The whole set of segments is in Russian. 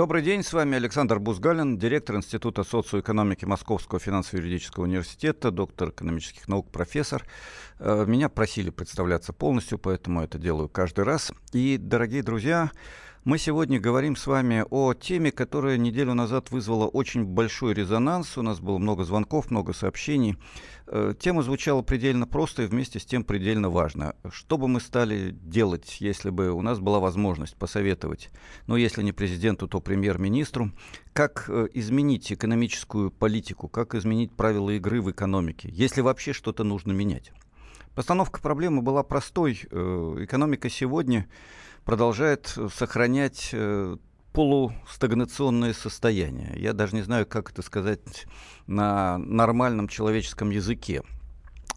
Добрый день, с вами Александр Бузгалин, директор Института социоэкономики Московского финансово-юридического университета, доктор экономических наук, профессор. Э, меня просили представляться полностью, поэтому это делаю каждый раз. И, дорогие друзья, мы сегодня говорим с вами о теме, которая неделю назад вызвала очень большой резонанс. У нас было много звонков, много сообщений. Э, тема звучала предельно просто и вместе с тем предельно важно. Что бы мы стали делать, если бы у нас была возможность посоветовать, ну, если не президенту, то премьер-министру, как э, изменить экономическую политику, как изменить правила игры в экономике, если вообще что-то нужно менять? Постановка проблемы была простой. Э, экономика сегодня продолжает сохранять э, полустагнационное состояние. Я даже не знаю, как это сказать на нормальном человеческом языке.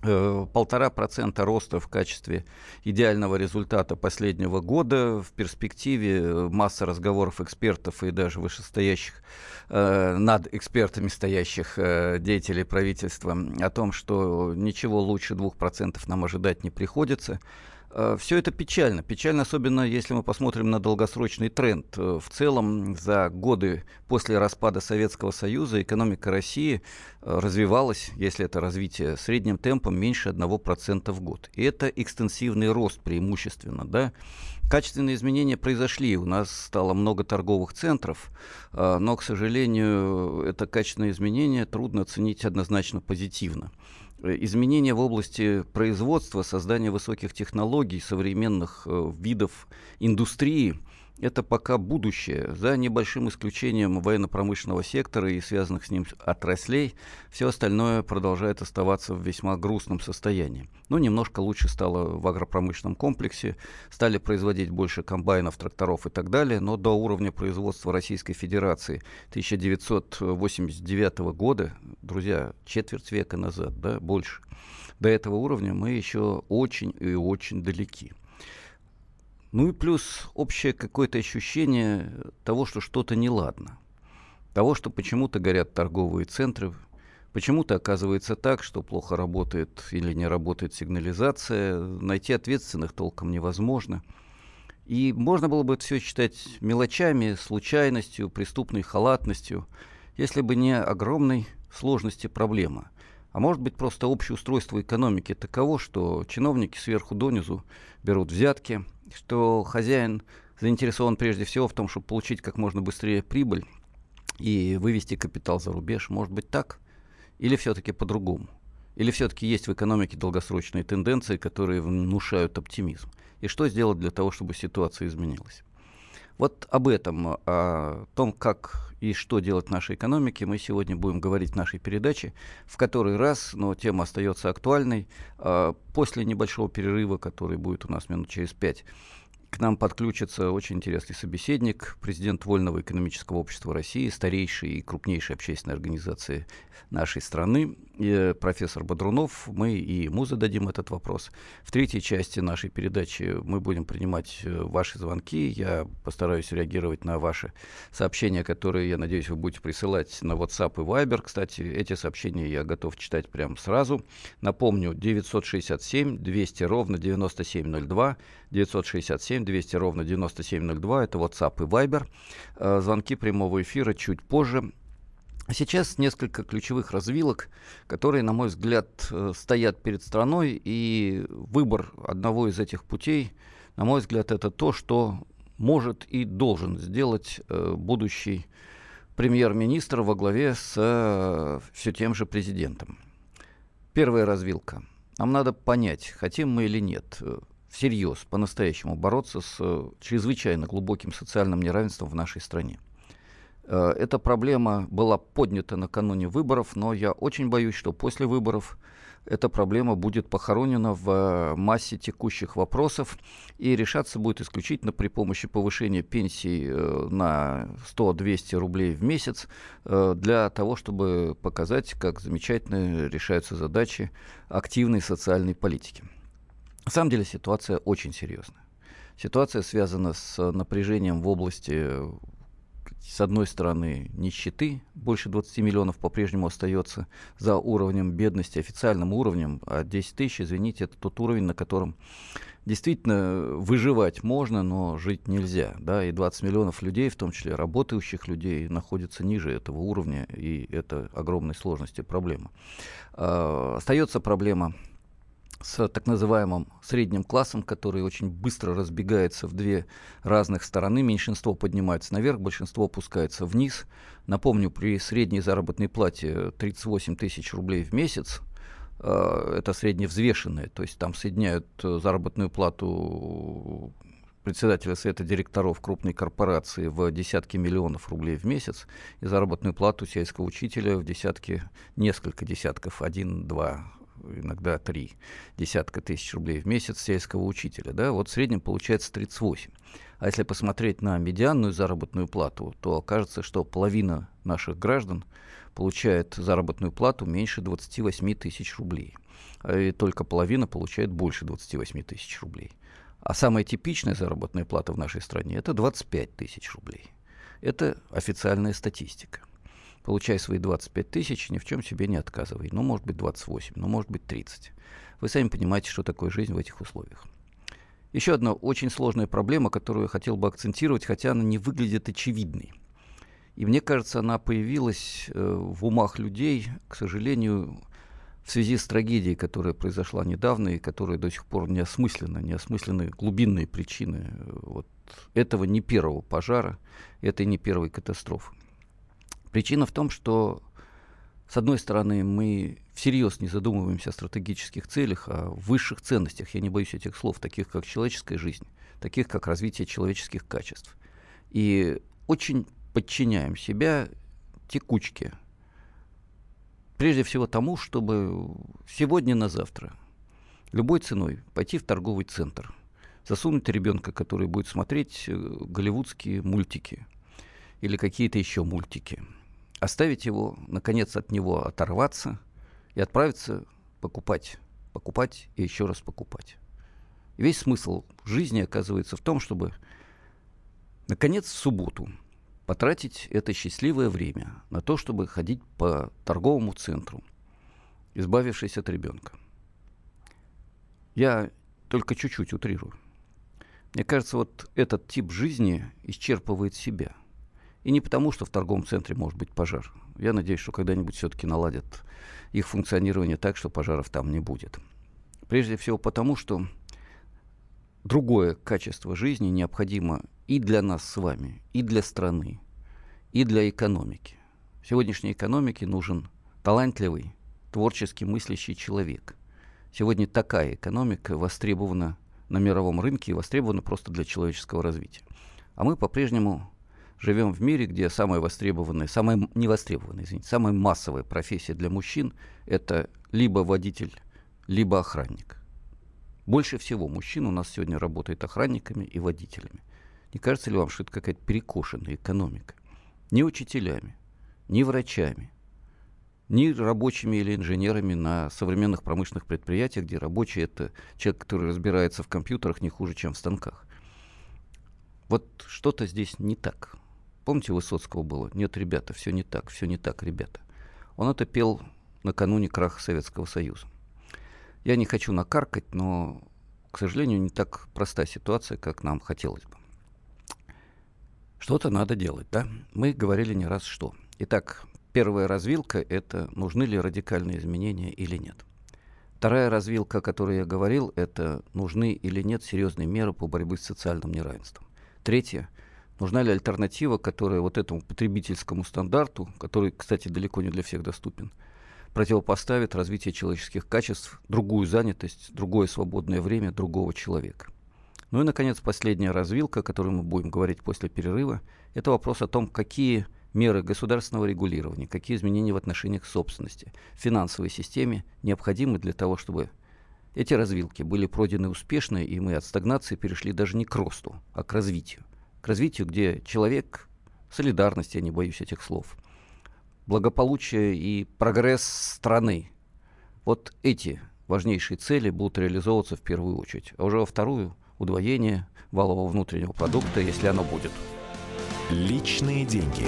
Э, полтора процента роста в качестве идеального результата последнего года. В перспективе э, масса разговоров экспертов и даже вышестоящих э, над экспертами стоящих э, деятелей правительства о том, что ничего лучше двух процентов нам ожидать не приходится. Э, Все это печально. Печально, особенно если мы посмотрим на долгосрочный тренд. Э, в целом, за годы после распада Советского Союза экономика России э, развивалась, если это развитие, средним темпом меньше 1% в год. И это экстенсивный рост преимущественно. Да? Качественные изменения произошли. У нас стало много торговых центров, но, к сожалению, это качественное изменение трудно оценить однозначно позитивно. Э, изменения в области производства, создания высоких технологий, современных э, видов индустрии – это пока будущее. За небольшим исключением военно-промышленного сектора и связанных с ним отраслей, все остальное продолжает оставаться в весьма грустном состоянии. Ну, немножко лучше стало в агропромышленном комплексе, стали производить больше комбайнов, тракторов и так далее, но до уровня производства Российской Федерации 1989 года, друзья, четверть века назад, да, больше, до этого уровня мы еще очень и очень далеки. Ну и плюс общее какое-то ощущение того, что что-то неладно. Того, что почему-то горят торговые центры, почему-то оказывается так, что плохо работает или не работает сигнализация, найти ответственных толком невозможно. И можно было бы все считать мелочами, случайностью, преступной халатностью, если бы не огромной сложности проблемы. А может быть просто общее устройство экономики таково, что чиновники сверху донизу берут взятки, что хозяин заинтересован прежде всего в том, чтобы получить как можно быстрее прибыль и вывести капитал за рубеж. Может быть так? Или все-таки по-другому? Или все-таки есть в экономике долгосрочные тенденции, которые внушают оптимизм? И что сделать для того, чтобы ситуация изменилась? Вот об этом, о том, как и что делать нашей экономике, мы сегодня будем говорить в нашей передаче. В который раз, но тема остается актуальной. А, после небольшого перерыва, который будет у нас минут через пять, к нам подключится очень интересный собеседник, президент Вольного экономического общества России, старейшей и крупнейшей общественной организации нашей страны, и профессор Бодрунов. Мы и ему зададим этот вопрос. В третьей части нашей передачи мы будем принимать э, ваши звонки. Я постараюсь реагировать на ваши сообщения, которые, я надеюсь, вы будете присылать на WhatsApp и Viber. Кстати, эти сообщения я готов читать прямо сразу. Напомню, 967 200 ровно 9702, 967 200 ровно 9702, это WhatsApp и Viber. Э, звонки прямого эфира чуть позже. Сейчас несколько ключевых развилок, которые, на мой взгляд, э, стоят перед страной, и выбор одного из этих путей, на мой взгляд, это то, что может и должен сделать э, будущий премьер-министр во главе с все тем же президентом. Первая развилка. Нам надо понять, хотим мы или нет, всерьез, по-настоящему бороться с э, чрезвычайно глубоким социальным неравенством в нашей стране. Э, эта проблема была поднята накануне выборов, но я очень боюсь, что после выборов эта проблема будет похоронена в э, массе текущих вопросов и решаться будет исключительно при помощи повышения пенсий на 100-200 рублей в месяц для того, чтобы показать, как замечательно решаются задачи активной социальной политики. На самом деле ситуация очень серьезная. Ситуация связана с напряжением в области с одной стороны, нищеты, больше 20 миллионов по-прежнему остается за уровнем бедности, официальным уровнем, а 10 тысяч, извините, это тот уровень, на котором действительно выживать можно, но жить нельзя. Да? И 20 миллионов людей, в том числе работающих людей, находятся ниже этого уровня, и это огромной сложности проблема. А, остается проблема с так называемым средним классом, который очень быстро разбегается в две разных стороны. Меньшинство поднимается наверх, большинство опускается вниз. Напомню, при средней заработной плате 38 тысяч рублей в месяц, э, это средневзвешенное, то есть там соединяют э, заработную плату председателя совета директоров крупной корпорации в десятки миллионов рублей в месяц и заработную плату сельского учителя в десятки, несколько десятков, один-два иногда три десятка тысяч рублей в месяц сельского учителя. Да? Вот в среднем получается 38. А если посмотреть на медианную заработную плату, то окажется, что половина наших граждан получает заработную плату меньше 28 тысяч рублей. И только половина получает больше 28 тысяч рублей. А самая типичная заработная плата в нашей стране – это 25 тысяч рублей. Это официальная статистика получай свои 25 тысяч, ни в чем себе не отказывай. Ну, может быть, 28, ну, может быть, 30. Вы сами понимаете, что такое жизнь в этих условиях. Еще одна очень сложная проблема, которую я хотел бы акцентировать, хотя она не выглядит очевидной. И мне кажется, она появилась э, в умах людей, к сожалению, в связи с трагедией, которая произошла недавно и которая до сих пор не осмыслена, не осмыслены глубинные причины э, вот этого не первого пожара, этой не первой катастрофы. Причина в том, что, с одной стороны, мы всерьез не задумываемся о стратегических целях, о высших ценностях, я не боюсь этих слов, таких как человеческая жизнь, таких как развитие человеческих качеств. И очень подчиняем себя текучке. Прежде всего тому, чтобы сегодня на завтра любой ценой пойти в торговый центр, засунуть ребенка, который будет смотреть э, голливудские мультики или какие-то еще мультики – оставить его, наконец от него оторваться и отправиться покупать, покупать и еще раз покупать. Весь смысл жизни оказывается в том, чтобы, наконец, в субботу потратить это счастливое время на то, чтобы ходить по торговому центру, избавившись от ребенка. Я только чуть-чуть утрирую. Мне кажется, вот этот тип жизни исчерпывает себя – и не потому, что в торговом центре может быть пожар. Я надеюсь, что когда-нибудь все-таки наладят их функционирование так, что пожаров там не будет. Прежде всего потому, что другое качество жизни необходимо и для нас с вами, и для страны, и для экономики. В сегодняшней экономике нужен талантливый, творчески мыслящий человек. Сегодня такая экономика востребована на мировом рынке и востребована просто для человеческого развития. А мы по-прежнему живем в мире, где самая востребованная, самая невостребованная, извините, самая массовая профессия для мужчин – это либо водитель, либо охранник. Больше всего мужчин у нас сегодня работает охранниками и водителями. Не кажется ли вам, что это какая-то перекошенная экономика? Ни учителями, ни врачами, ни рабочими или инженерами на современных промышленных предприятиях, где рабочий – это человек, который разбирается в компьютерах не хуже, чем в станках. Вот что-то здесь не так. Помните, Высоцкого было? Нет, ребята, все не так, все не так, ребята. Он это пел накануне краха Советского Союза. Я не хочу накаркать, но, к сожалению, не так проста ситуация, как нам хотелось бы. Что-то надо делать, да? Мы говорили не раз что. Итак, первая развилка – это нужны ли радикальные изменения или нет. Вторая развилка, о которой я говорил, это нужны или нет серьезные меры по борьбе с социальным неравенством. Третье – Нужна ли альтернатива, которая вот этому потребительскому стандарту, который, кстати, далеко не для всех доступен, противопоставит развитие человеческих качеств, другую занятость, другое свободное время другого человека. Ну и, наконец, последняя развилка, о которой мы будем говорить после перерыва, это вопрос о том, какие меры государственного регулирования, какие изменения в отношениях собственности, в финансовой системе необходимы для того, чтобы эти развилки были пройдены успешно, и мы от стагнации перешли даже не к росту, а к развитию к развитию, где человек, солидарность, я не боюсь этих слов, благополучие и прогресс страны, вот эти важнейшие цели будут реализовываться в первую очередь. А уже во вторую – удвоение валового внутреннего продукта, если оно будет. Личные деньги.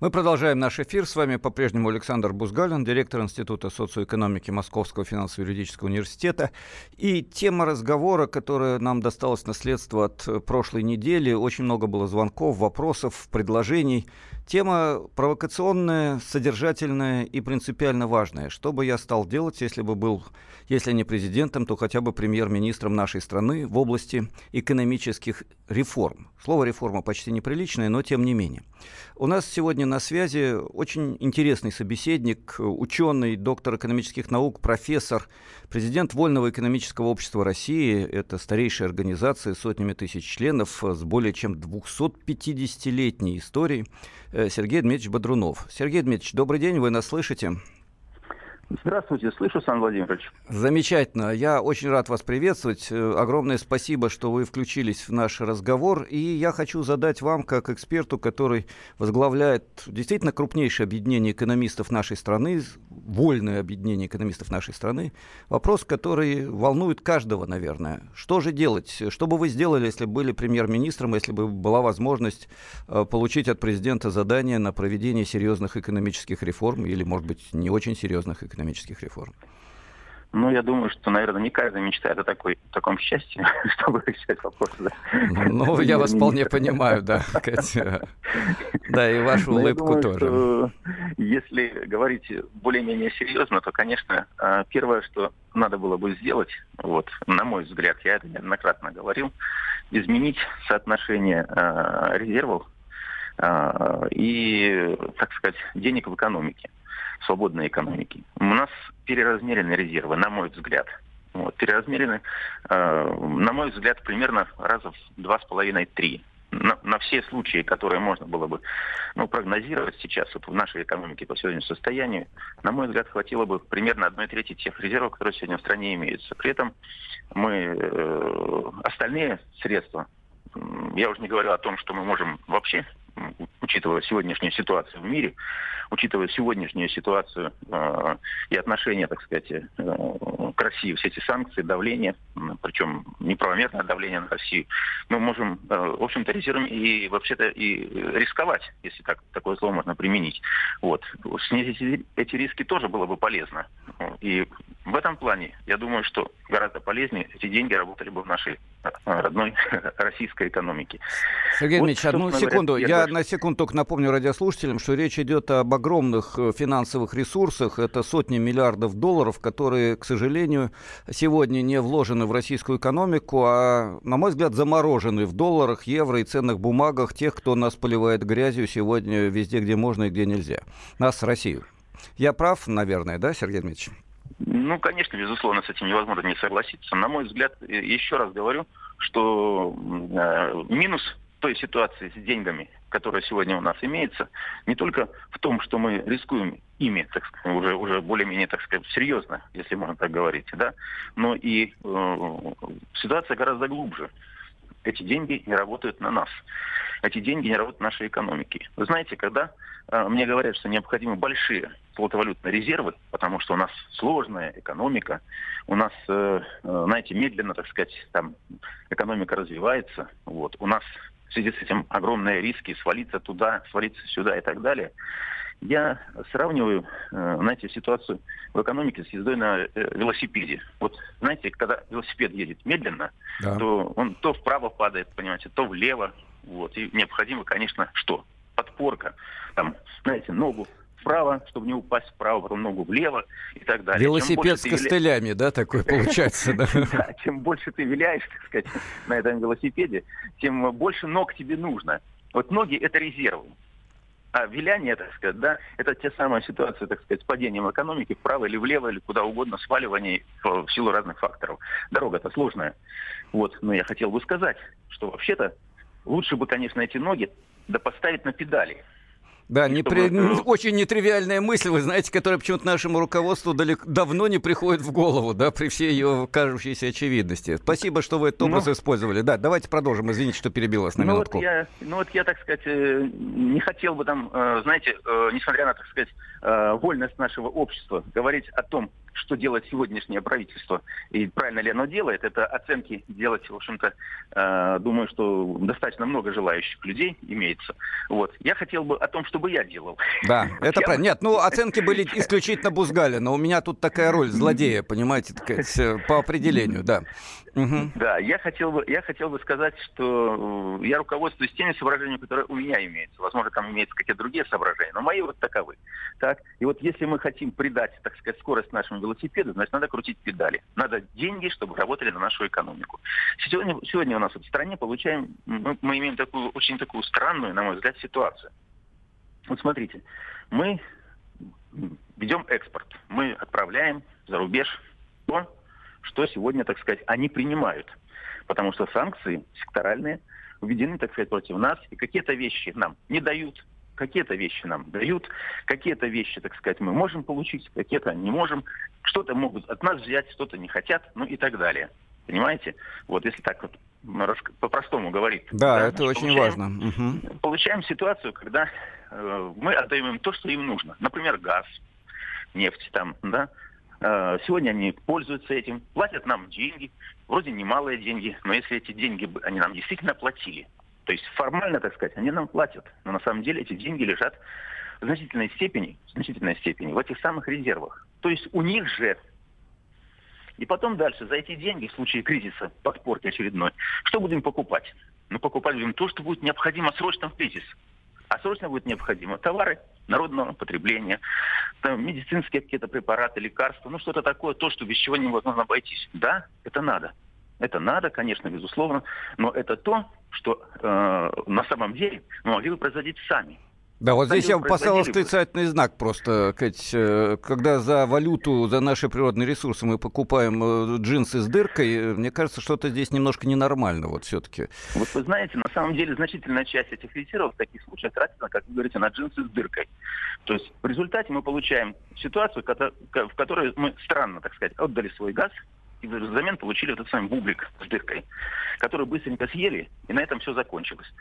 Мы продолжаем наш эфир. С вами по-прежнему Александр Бузгалин, директор Института социоэкономики Московского финансово-юридического университета. И тема разговора, которая нам досталась наследство от прошлой недели, очень много было звонков, вопросов, предложений. Тема провокационная, содержательная и принципиально важная. Что бы я стал делать, если бы был, если не президентом, то хотя бы премьер-министром нашей страны в области экономических реформ? Слово «реформа» почти неприличное, но тем не менее. У нас сегодня на связи очень интересный собеседник, ученый, доктор экономических наук, профессор, президент Вольного экономического общества России. Это старейшая организация с сотнями тысяч членов, с более чем 250-летней историей. Э, Сергей Дмитриевич Бодрунов. Сергей Дмитриевич, добрый день, вы нас слышите? Здравствуйте, слышу, Сан Владимирович. Замечательно. Я очень рад вас приветствовать. Э, огромное спасибо, что вы включились в наш разговор. И я хочу задать вам, как эксперту, который возглавляет действительно крупнейшее объединение экономистов нашей страны, вольное объединение экономистов нашей страны, вопрос, который волнует каждого, наверное. Что же делать? Что бы вы сделали, если были премьер-министром, если бы была возможность э, получить от президента задание на проведение серьезных экономических реформ или, может быть, не очень серьезных экономических экономических реформ? Ну, я думаю, что, наверное, не каждый мечтает о такой, таком счастье, чтобы решать вопросы. Да. Ну, я вас вполне понимаю, да, Да, и вашу ну, улыбку тоже. Если говорить более-менее серьезно, то, конечно, а, первое, что надо было бы сделать, вот, на мой взгляд, я это неоднократно говорил, изменить соотношение а, резервов и, так сказать, денег в экономике свободной экономики. У нас переразмерены резервы, на мой взгляд. Вот, переразмерены, э, на мой взгляд, примерно раза в два с половиной-три. На, на все случаи, которые можно было бы ну, прогнозировать сейчас вот в нашей экономике по сегодняшнему состоянию, на мой взгляд, хватило бы примерно одной трети тех резервов, которые сегодня в стране имеются. При этом мы э, остальные средства, я уже не говорю о том, что мы можем вообще учитывая сегодняшнюю ситуацию в мире, учитывая сегодняшнюю ситуацию э, и отношение, так сказать, э, к России, все эти санкции, давление, причем неправомерное давление на Россию, мы можем, э, в общем-то, резервами и вообще-то и рисковать, если так, такое слово можно применить. Вот. Снизить эти риски тоже было бы полезно. И в этом плане, я думаю, что гораздо полезнее эти деньги работали бы в нашей э, родной российской экономике. Сергей вот, Дмитриевич, одну секунду. Говоря, я на секунду только напомню радиослушателям, что речь идет об огромных э, финансовых ресурсах. Это сотни миллиардов долларов, которые, к сожалению, сегодня не вложены в российскую экономику, а, на мой взгляд, заморожены в долларах, евро и ценных бумагах тех, кто нас поливает грязью сегодня везде, где можно и где нельзя. Нас, Россию. Я прав, наверное, да, Сергей Дмитриевич? Ну, конечно, безусловно, с этим невозможно не согласиться. На мой взгляд, еще раз говорю, что э, минус той ситуации с деньгами, которая сегодня у нас имеется, не только в том, что мы рискуем ими, так сказать, уже, уже более-менее, так сказать, серьезно, если можно так говорить, да, но и э, ситуация гораздо глубже. Эти деньги не работают на нас. Эти деньги не работают нашей экономике. Вы знаете, когда э, мне говорят, что необходимы большие золотовалютные резервы, потому что у нас сложная экономика, у нас, э, э, знаете, медленно, так сказать, там экономика развивается, вот, у нас в связи с этим огромные риски свалиться туда, свалиться сюда и так далее. Я сравниваю, э, знаете, ситуацию в экономике с ездой на э, велосипеде. Вот, знаете, когда велосипед едет медленно, да. то он то вправо падает, понимаете, то влево. Вот. И необходимо, конечно, что? Подпорка. Там, знаете, ногу вправо, чтобы не упасть вправо, потом ногу влево и так далее. Велосипед с костылями, виля... да, такой получается, да? да? Чем больше ты виляешь, так сказать, на этом велосипеде, тем больше ног тебе нужно. Вот ноги – это резервы. А виляние, так сказать, да, это те самые ситуации, так сказать, с падением экономики вправо или влево, или куда угодно, сваливание в силу разных факторов. Дорога-то сложная. Вот, но я хотел бы сказать, что вообще-то лучше бы, конечно, эти ноги да поставить на педали. Да, не при... очень нетривиальная мысль, вы знаете, которая почему-то нашему руководству далеко... давно не приходит в голову, да, при всей ее кажущейся очевидности. Спасибо, что вы этот образ ну, использовали. Да, давайте продолжим. Извините, что перебил вас на ну минутку. Вот я, ну вот я, так сказать, э, не хотел бы там, э, знаете, э, несмотря на, так сказать, вольность нашего общества, говорить о том, что делает сегодняшнее правительство и правильно ли оно делает, это оценки делать, в общем-то, э, думаю, что достаточно много желающих людей имеется. Вот. Я хотел бы о том, чтобы я делал. Да, это я... правильно. Нет, ну оценки были исключительно Бузгаля, но у меня тут такая роль злодея, понимаете, сказать, по определению, да. Угу. Да, я хотел бы, я хотел бы сказать, что э, я руководствуюсь теми соображениями, которые у меня имеются. Возможно, там имеются какие-то другие соображения, но мои вот таковы. Так, и вот если мы хотим придать, так сказать, скорость нашему велосипеду, значит, надо крутить педали. Надо деньги, чтобы работали на нашу экономику. Сегодня, сегодня у нас в стране получаем, мы, мы имеем такую, очень такую странную, на мой взгляд, ситуацию. Вот смотрите, мы ведем экспорт, мы отправляем за рубеж то, что сегодня, так сказать, они принимают. Потому что санкции секторальные введены, так сказать, против нас, и какие-то вещи нам не дают, какие-то вещи нам дают, какие-то вещи, так сказать, мы можем получить, какие-то не можем, что-то могут от нас взять, что-то не хотят, ну и так далее. Понимаете? Вот если так вот по-простому говорить. Да, да это очень важно. Угу. Получаем ситуацию, когда э, мы отдаем им то, что им нужно. Например, газ, нефть там, да, сегодня они пользуются этим, платят нам деньги, вроде немалые деньги, но если эти деньги они нам действительно платили, то есть формально, так сказать, они нам платят, но на самом деле эти деньги лежат в значительной степени, в значительной степени в этих самых резервах. То есть у них же и потом дальше, за эти деньги, в случае кризиса, подпорки очередной, что будем покупать? Мы покупать будем то, что будет необходимо срочно в кризис. А срочно будет необходимо товары народного потребления, там, медицинские какие-то препараты, лекарства, ну что-то такое, то, что без чего невозможно обойтись. Да, это надо. Это надо, конечно, безусловно, но это то, что э, на самом деле мы могли бы производить сами. Да, вот здесь я бы поставил восклицательный знак просто. Э, когда за валюту, за наши природные ресурсы мы покупаем э, джинсы с дыркой, э, мне кажется, что-то здесь немножко ненормально вот все-таки. Вот вы знаете, на самом деле значительная часть этих резервов в таких случаях тратится, как вы говорите, на джинсы с дыркой. То есть в результате мы получаем ситуацию, в которой мы странно, так сказать, отдали свой газ, и взамен получили этот самый бублик с дыркой, который быстренько съели, и на этом все закончилось.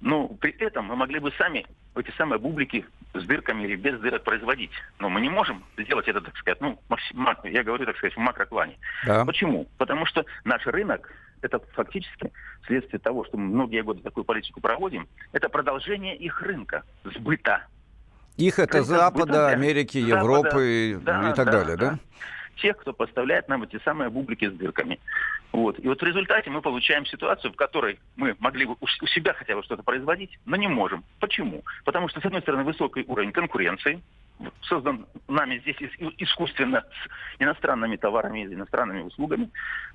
Но при этом мы могли бы сами эти самые бублики с дырками или без дырок производить. Но мы не можем сделать это, так сказать, ну, максимально, я говорю, так сказать, в макроплане. Да. Почему? Потому что наш рынок, это фактически следствие того, что мы многие годы такую политику проводим, это продолжение их рынка, сбыта. Их это Запада, Америки, Запада, Европы да, и так да, далее, да? Тех, кто поставляет нам эти самые бублики с дырками. Вот. И вот в результате мы получаем ситуацию, в которой мы могли бы у себя хотя бы что-то производить, но не можем. Почему? Потому что, с одной стороны, высокий уровень конкуренции, создан нами здесь искусственно с иностранными товарами и иностранными услугами.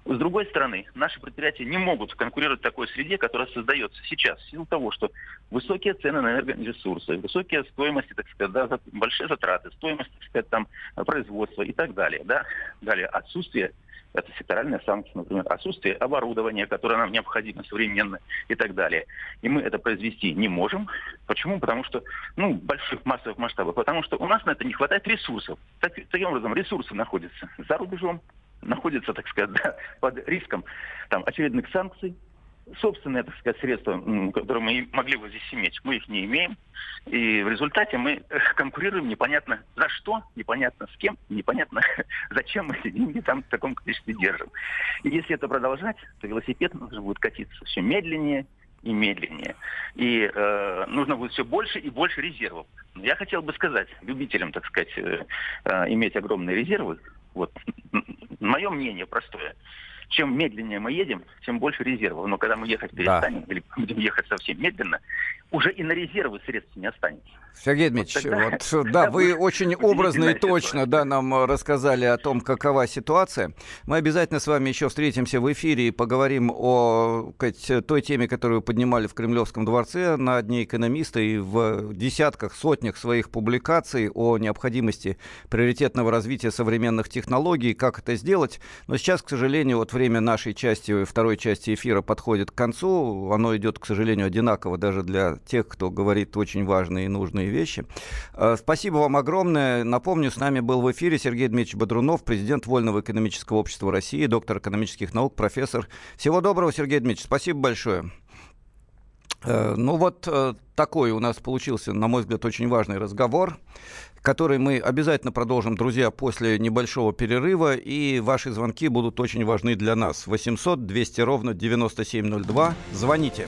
С другой стороны, наши предприятия не могут конкурировать в такой среде, которая создается сейчас, в силу того, что высокие цены на энергоресурсы, высокие стоимости, так сказать, да, большие затраты, стоимость, так сказать, там, производства и так далее. Да? Далее, отсутствие это секторальные санкции, например, отсутствие оборудования, которое нам необходимо современно и так далее. И мы это произвести не можем. Почему? Потому что, ну, больших массовых масштабов. Потому что у нас на это не хватает ресурсов. Так, таким образом, ресурсы находятся за рубежом, находятся, так сказать, да, под риском там, очередных санкций, собственные, так сказать, средства, которые мы могли бы здесь иметь, мы их не имеем. И в результате мы конкурируем непонятно за что, непонятно с кем, непонятно зачем мы эти деньги там в таком количестве держим. И если это продолжать, то велосипед нужно будет катиться все медленнее и медленнее. И э, нужно будет все больше и больше резервов. Я хотел бы сказать любителям, так сказать, э, э, иметь огромные резервы, вот, мое мнение простое, чем медленнее мы едем, тем больше резервов. Но когда мы ехать перестанем, да. или будем ехать совсем медленно, уже и на резервы средств не останется. Сергей Дмитриевич, вот, вот да, вы очень образно и точно да, нам рассказали о том, какова ситуация. Мы обязательно с вами еще встретимся в эфире и поговорим о сказать, той теме, которую вы поднимали в Кремлевском дворце на Дне экономиста и в десятках, сотнях своих публикаций о необходимости приоритетного развития современных технологий, как это сделать. Но сейчас, к сожалению, вот время нашей части, второй части эфира подходит к концу. Оно идет, к сожалению, одинаково даже для тех, кто говорит очень важные и нужные вещи. Э, спасибо вам огромное. Напомню, с нами был в эфире Сергей Дмитриевич Бодрунов, президент Вольного экономического общества России, доктор экономических наук, профессор. Всего доброго, Сергей Дмитриевич. Спасибо большое. Э, ну вот э, такой у нас получился, на мой взгляд, очень важный разговор, который мы обязательно продолжим, друзья, после небольшого перерыва, и ваши звонки будут очень важны для нас. 800 200 ровно 9702. Звоните.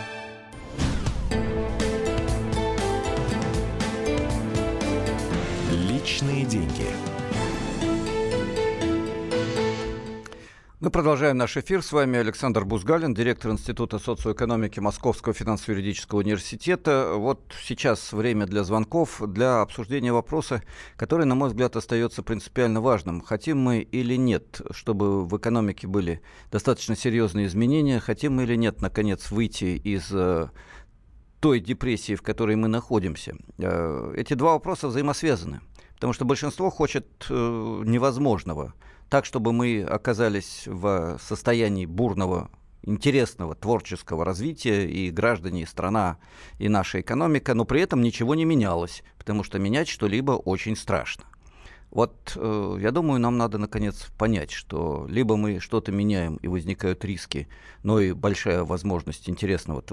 Мы продолжаем наш эфир. С вами Александр Бузгалин, директор Института социоэкономики Московского финансово-юридического университета. Вот сейчас время для звонков, для обсуждения вопроса, который, на мой взгляд, остается принципиально важным. Хотим мы или нет, чтобы в экономике были достаточно серьезные изменения, хотим мы или нет, наконец, выйти из э, той депрессии, в которой мы находимся. Э, эти два вопроса взаимосвязаны, потому что большинство хочет э, невозможного – так, чтобы мы оказались в состоянии бурного интересного творческого развития и граждане, и страна, и наша экономика, но при этом ничего не менялось, потому что менять что-либо очень страшно. Вот э, я думаю, нам надо наконец понять, что либо мы что-то меняем и возникают риски, но и большая возможность интересного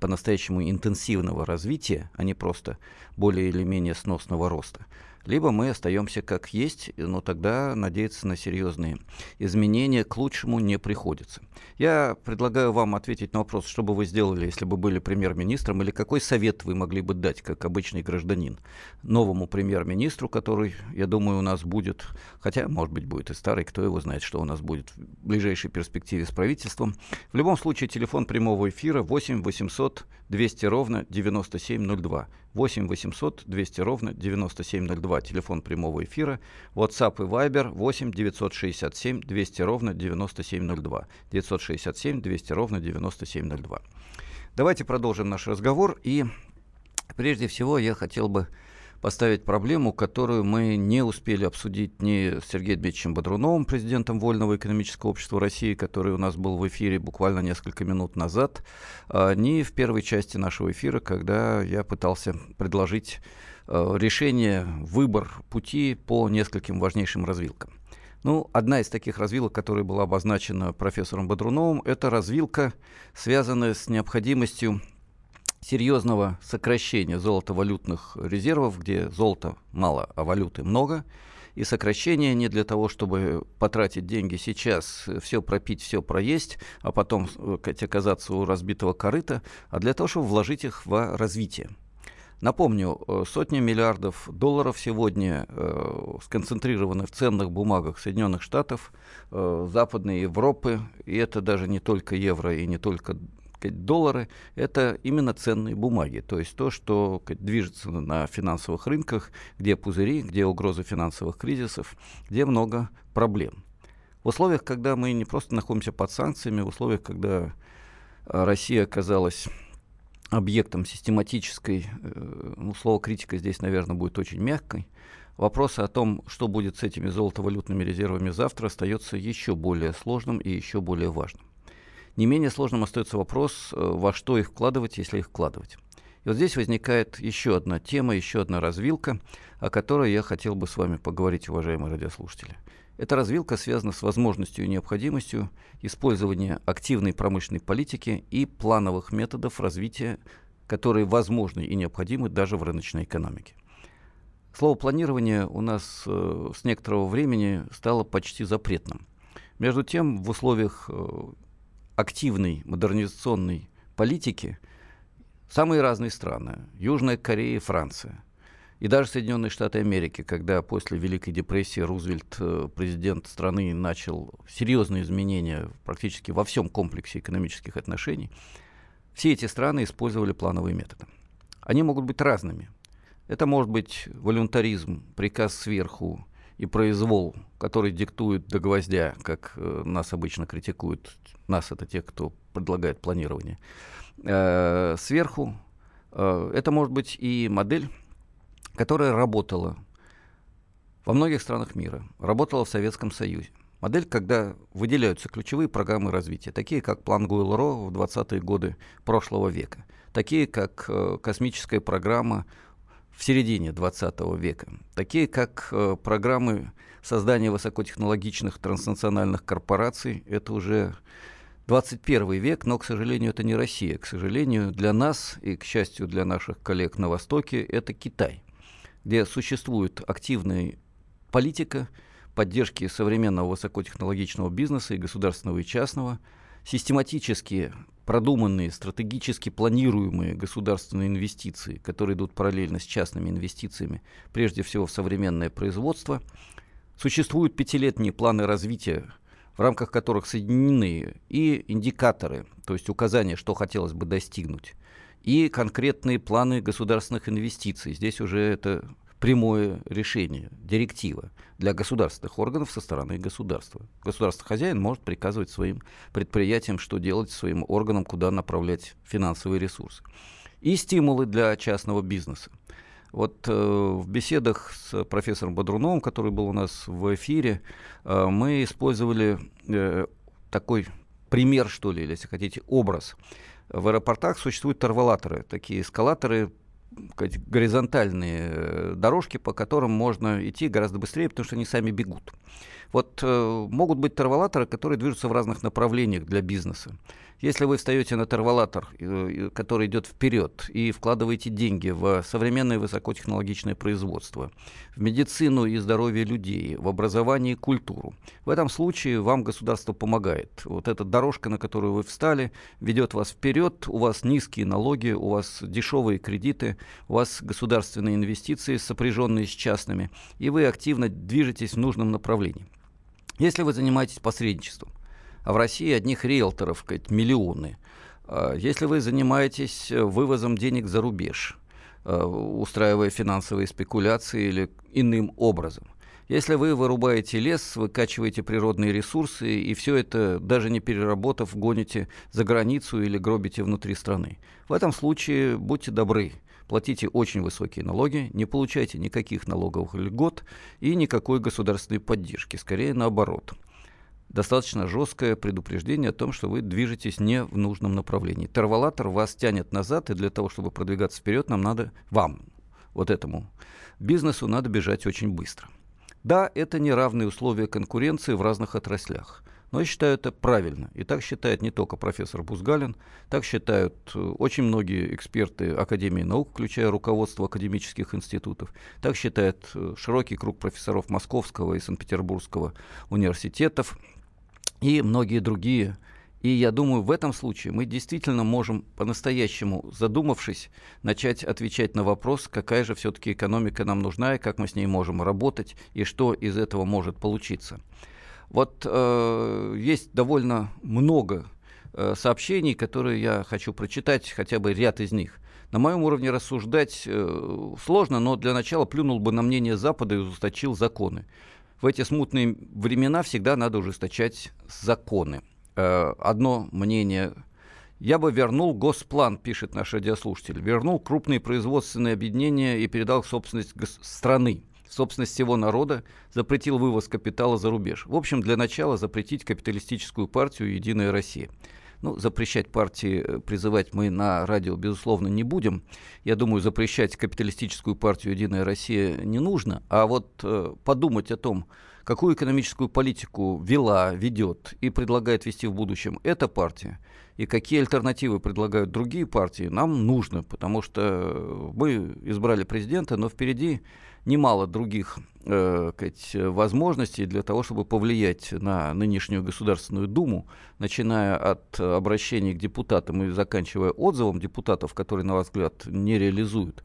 по-настоящему интенсивного развития, а не просто более или менее сносного роста либо мы остаемся как есть, но тогда надеяться на серьезные изменения к лучшему не приходится. Я предлагаю вам ответить на вопрос, что бы вы сделали, если бы были премьер-министром, или какой совет вы могли бы дать, как обычный гражданин, новому премьер-министру, который, я думаю, у нас будет, хотя, может быть, будет и старый, кто его знает, что у нас будет в ближайшей перспективе с правительством. В любом случае, телефон прямого эфира 8 800 200 ровно 9702. 8 800 200 ровно 9702. Телефон прямого эфира. WhatsApp и Viber 8 967 200 ровно 9702. 967 200 ровно 9702. Давайте продолжим наш разговор. И прежде всего я хотел бы поставить проблему, которую мы не успели обсудить ни с Сергеем Дмитриевичем Бодруновым, президентом Вольного экономического общества России, который у нас был в эфире буквально несколько минут назад, а, ни в первой части нашего эфира, когда я пытался предложить а, решение, выбор пути по нескольким важнейшим развилкам. Ну, одна из таких развилок, которая была обозначена профессором Бодруновым, это развилка, связанная с необходимостью серьезного сокращения золотовалютных резервов, где золота мало, а валюты много, и сокращение не для того, чтобы потратить деньги сейчас, все пропить, все проесть, а потом э, оказаться у разбитого корыта, а для того, чтобы вложить их в развитие. Напомню, э, сотни миллиардов долларов сегодня э, сконцентрированы в ценных бумагах Соединенных Штатов, э, Западной Европы, и это даже не только евро и не только доллары – это именно ценные бумаги, то есть то, что движется на финансовых рынках, где пузыри, где угрозы финансовых кризисов, где много проблем. В условиях, когда мы не просто находимся под санкциями, в условиях, когда Россия оказалась объектом систематической, э, ну, слово критика здесь, наверное, будет очень мягкой, вопрос о том, что будет с этими золотовалютными резервами завтра, остается еще более сложным и еще более важным. Не менее сложным остается вопрос, э, во что их вкладывать, если их вкладывать. И вот здесь возникает еще одна тема, еще одна развилка, о которой я хотел бы с вами поговорить, уважаемые радиослушатели. Эта развилка связана с возможностью и необходимостью использования активной промышленной политики и плановых методов развития, которые возможны и необходимы даже в рыночной экономике. Слово планирование у нас э, с некоторого времени стало почти запретным. Между тем, в условиях э, активной модернизационной политики самые разные страны, Южная Корея и Франция, и даже Соединенные Штаты Америки, когда после Великой депрессии Рузвельт, э, президент страны, начал серьезные изменения практически во всем комплексе экономических отношений, все эти страны использовали плановые методы. Они могут быть разными. Это может быть волюнтаризм, приказ сверху и произвол, который диктует до гвоздя, как э, нас обычно критикуют. Нас это те, кто предлагает планирование. Э, сверху это может быть и модель которая работала во многих странах мира, работала в Советском Союзе. Модель, когда выделяются ключевые программы развития, такие как план Гуэлро в 20-е годы прошлого века, такие как э, космическая программа в середине 20 века, такие как э, программы создания высокотехнологичных транснациональных корпораций, это уже 21 век, но, к сожалению, это не Россия. К сожалению, для нас и, к счастью, для наших коллег на Востоке, это Китай где существует активная политика поддержки современного высокотехнологичного бизнеса и государственного и частного, систематически продуманные, стратегически планируемые государственные инвестиции, которые идут параллельно с частными инвестициями, прежде всего в современное производство. Существуют пятилетние планы развития, в рамках которых соединены и индикаторы, то есть указания, что хотелось бы достигнуть, и конкретные планы государственных инвестиций. Здесь уже это прямое решение, директива для государственных органов со стороны государства. Государственный хозяин может приказывать своим предприятиям, что делать своим органам, куда направлять финансовые ресурсы. И стимулы для частного бизнеса. Вот э, в беседах с профессором Бодруновым, который был у нас в эфире, э, мы использовали э, такой пример, что ли, или, если хотите, образ в аэропортах существуют торвалаторы, такие эскалаторы, горизонтальные э, дорожки, по которым можно идти гораздо быстрее, потому что они сами бегут. Вот э, могут быть торвалаторы, которые движутся в разных направлениях для бизнеса. Если вы встаете на торвалатор, э, который идет вперед, и вкладываете деньги в современное высокотехнологичное производство, в медицину и здоровье людей, в образование и культуру, в этом случае вам государство помогает. Вот эта дорожка, на которую вы встали, ведет вас вперед, у вас низкие налоги, у вас дешевые кредиты, у вас государственные инвестиции, сопряженные с частными, и вы активно движетесь в нужном направлении. Если вы занимаетесь посредничеством, а в России одних риэлторов миллионы, а если вы занимаетесь э, вывозом денег за рубеж, э, устраивая финансовые спекуляции или иным образом, если вы вырубаете лес, выкачиваете природные ресурсы и все это, даже не переработав, гоните за границу или гробите внутри страны. В этом случае будьте добры, платите очень высокие налоги, не получайте никаких налоговых льгот и никакой государственной поддержки, скорее наоборот. Достаточно жесткое предупреждение о том, что вы движетесь не в нужном направлении. Тервалатор вас тянет назад, и для того, чтобы продвигаться вперед, нам надо, вам, вот этому бизнесу, надо бежать очень быстро. Да, это неравные условия конкуренции в разных отраслях. Но я считаю это правильно. И так считает не только профессор Бузгалин, так считают э, очень многие эксперты Академии наук, включая руководство академических институтов. Так считает э, широкий круг профессоров Московского и Санкт-Петербургского университетов и многие другие. И я думаю, в этом случае мы действительно можем по-настоящему, задумавшись, начать отвечать на вопрос, какая же все-таки экономика нам нужна, и как мы с ней можем работать, и что из этого может получиться. Вот э, есть довольно много э, сообщений, которые я хочу прочитать, хотя бы ряд из них. На моем уровне рассуждать э, сложно, но для начала плюнул бы на мнение Запада и ужесточил законы. В эти смутные времена всегда надо ужесточать законы. Э, одно мнение я бы вернул госплан, пишет наш радиослушатель. Вернул крупные производственные объединения и передал собственность страны собственность всего народа, запретил вывоз капитала за рубеж. В общем, для начала запретить капиталистическую партию «Единая Россия». Ну, запрещать партии э, призывать мы на радио, безусловно, не будем. Я думаю, запрещать капиталистическую партию «Единая Россия» не нужно. А вот э, подумать о том, какую экономическую политику вела, ведет и предлагает вести в будущем эта партия, и какие альтернативы предлагают другие партии, нам нужно, потому что мы избрали президента, но впереди немало других э, возможностей для того, чтобы повлиять на нынешнюю Государственную Думу, начиная от обращений к депутатам и заканчивая отзывом депутатов, которые, на ваш взгляд, не реализуют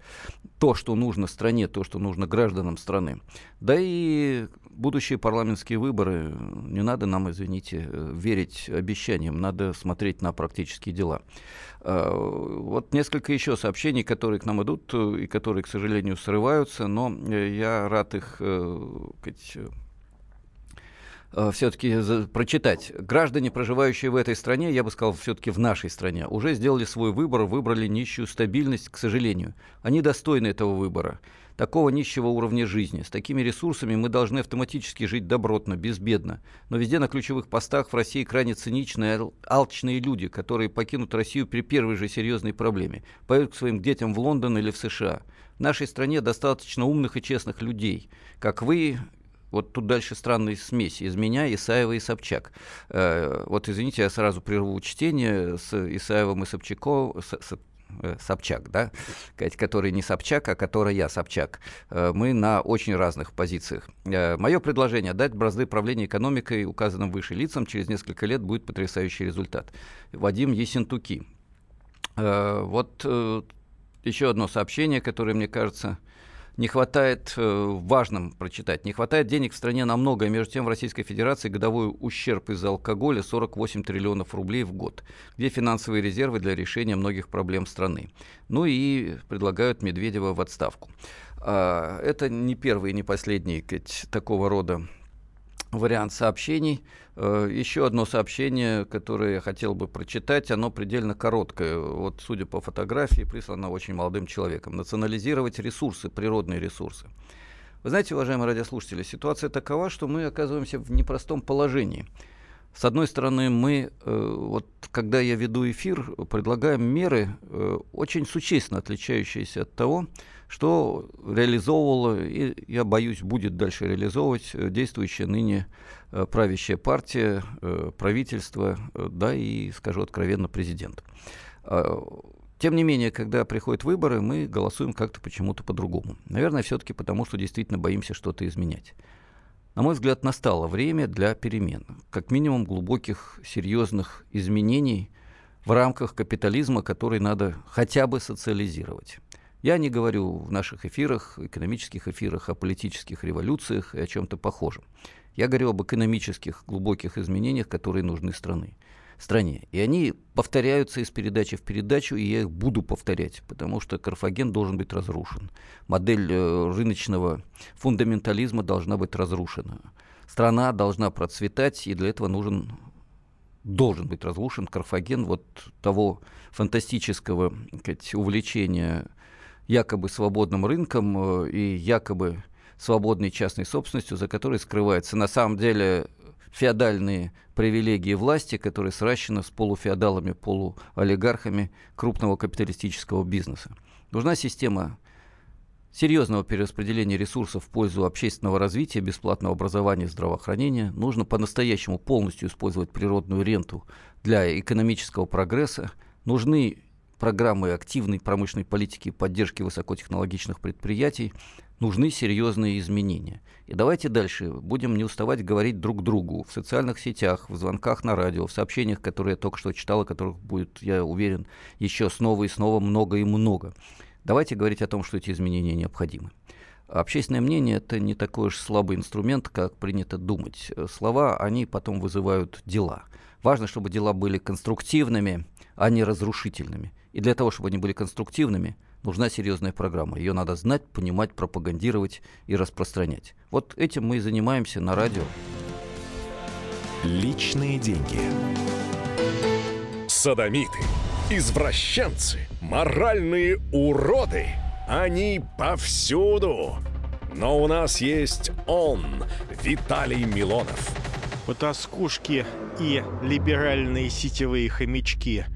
то, что нужно стране, то, что нужно гражданам страны. Да и будущие парламентские выборы, не надо нам, извините, верить обещаниям, надо смотреть на практические дела. Э, вот несколько еще сообщений, которые к нам идут и которые, к сожалению, срываются, но э, я рад их сказать, все-таки прочитать. Граждане, проживающие в этой стране, я бы сказал, все-таки в нашей стране, уже сделали свой выбор, выбрали нищую стабильность, к сожалению. Они достойны этого выбора такого нищего уровня жизни. С такими ресурсами мы должны автоматически жить добротно, безбедно. Но везде на ключевых постах в России крайне циничные, алчные люди, которые покинут Россию при первой же серьезной проблеме. Поедут к своим детям в Лондон или в США. Нашей стране достаточно умных и честных людей, как вы, вот тут дальше странная смесь из меня, Исаева и Собчак. Э, вот извините, я сразу прерву чтение с Исаевым и Собчаком, с, с, Э, Собчак, да, который не Собчак, а который я Собчак. Э, мы на очень разных позициях. Э, Мое предложение дать бразды правления экономикой указанным выше лицам через несколько лет будет потрясающий результат. Вадим Есентуки. Вот еще одно сообщение, которое, мне кажется, не хватает, э, важным прочитать, не хватает денег в стране на многое. Между тем в Российской Федерации годовой ущерб из-за алкоголя 48 триллионов рублей в год. Где финансовые резервы для решения многих проблем страны? Ну и предлагают Медведева в отставку. А, это не первый и не последний такого рода вариант сообщений. Э, еще одно сообщение, которое я хотел бы прочитать, оно предельно короткое. Вот, судя по фотографии, прислано очень молодым человеком. Национализировать ресурсы, природные ресурсы. Вы знаете, уважаемые радиослушатели, ситуация такова, что мы оказываемся в непростом положении. С одной стороны, мы, э, вот когда я веду эфир, предлагаем меры, э, очень существенно отличающиеся от того, что реализовывала, и, я боюсь, будет дальше реализовывать э, действующая ныне э, правящая партия, э, правительство, да и, скажу откровенно, президент. Э, тем не менее, когда приходят выборы, мы голосуем как-то почему-то по-другому. Наверное, все-таки потому, что действительно боимся что-то изменять. На мой взгляд, настало время для перемен, как минимум глубоких, серьезных изменений в рамках капитализма, который надо хотя бы социализировать. Я не говорю в наших эфирах, экономических эфирах, о политических революциях и о чем-то похожем. Я говорю об экономических глубоких изменениях, которые нужны страны стране. И они повторяются из передачи в передачу, и я их буду повторять, потому что Карфаген должен быть разрушен. Модель э, рыночного фундаментализма должна быть разрушена. Страна должна процветать, и для этого нужен должен быть разрушен Карфаген вот того фантастического сказать, увлечения якобы свободным рынком э, и якобы свободной частной собственностью, за которой скрывается на самом деле феодальные привилегии власти, которые сращены с полуфеодалами, полуолигархами крупного капиталистического бизнеса. Нужна система серьезного перераспределения ресурсов в пользу общественного развития, бесплатного образования и здравоохранения. Нужно по-настоящему полностью использовать природную ренту для экономического прогресса. Нужны программы активной промышленной политики и поддержки высокотехнологичных предприятий нужны серьезные изменения. И давайте дальше будем не уставать говорить друг другу в социальных сетях, в звонках на радио, в сообщениях, которые я только что читал, о которых будет, я уверен, еще снова и снова много и много. Давайте говорить о том, что эти изменения необходимы. Общественное мнение – это не такой уж слабый инструмент, как принято думать. Слова, они потом вызывают дела. Важно, чтобы дела были конструктивными, а не разрушительными. И для того, чтобы они были конструктивными, нужна серьезная программа. Ее надо знать, понимать, пропагандировать и распространять. Вот этим мы и занимаемся на радио. Личные деньги. Садомиты, извращенцы, моральные уроды. Они повсюду. Но у нас есть он, Виталий Милонов. Потаскушки и либеральные сетевые хомячки –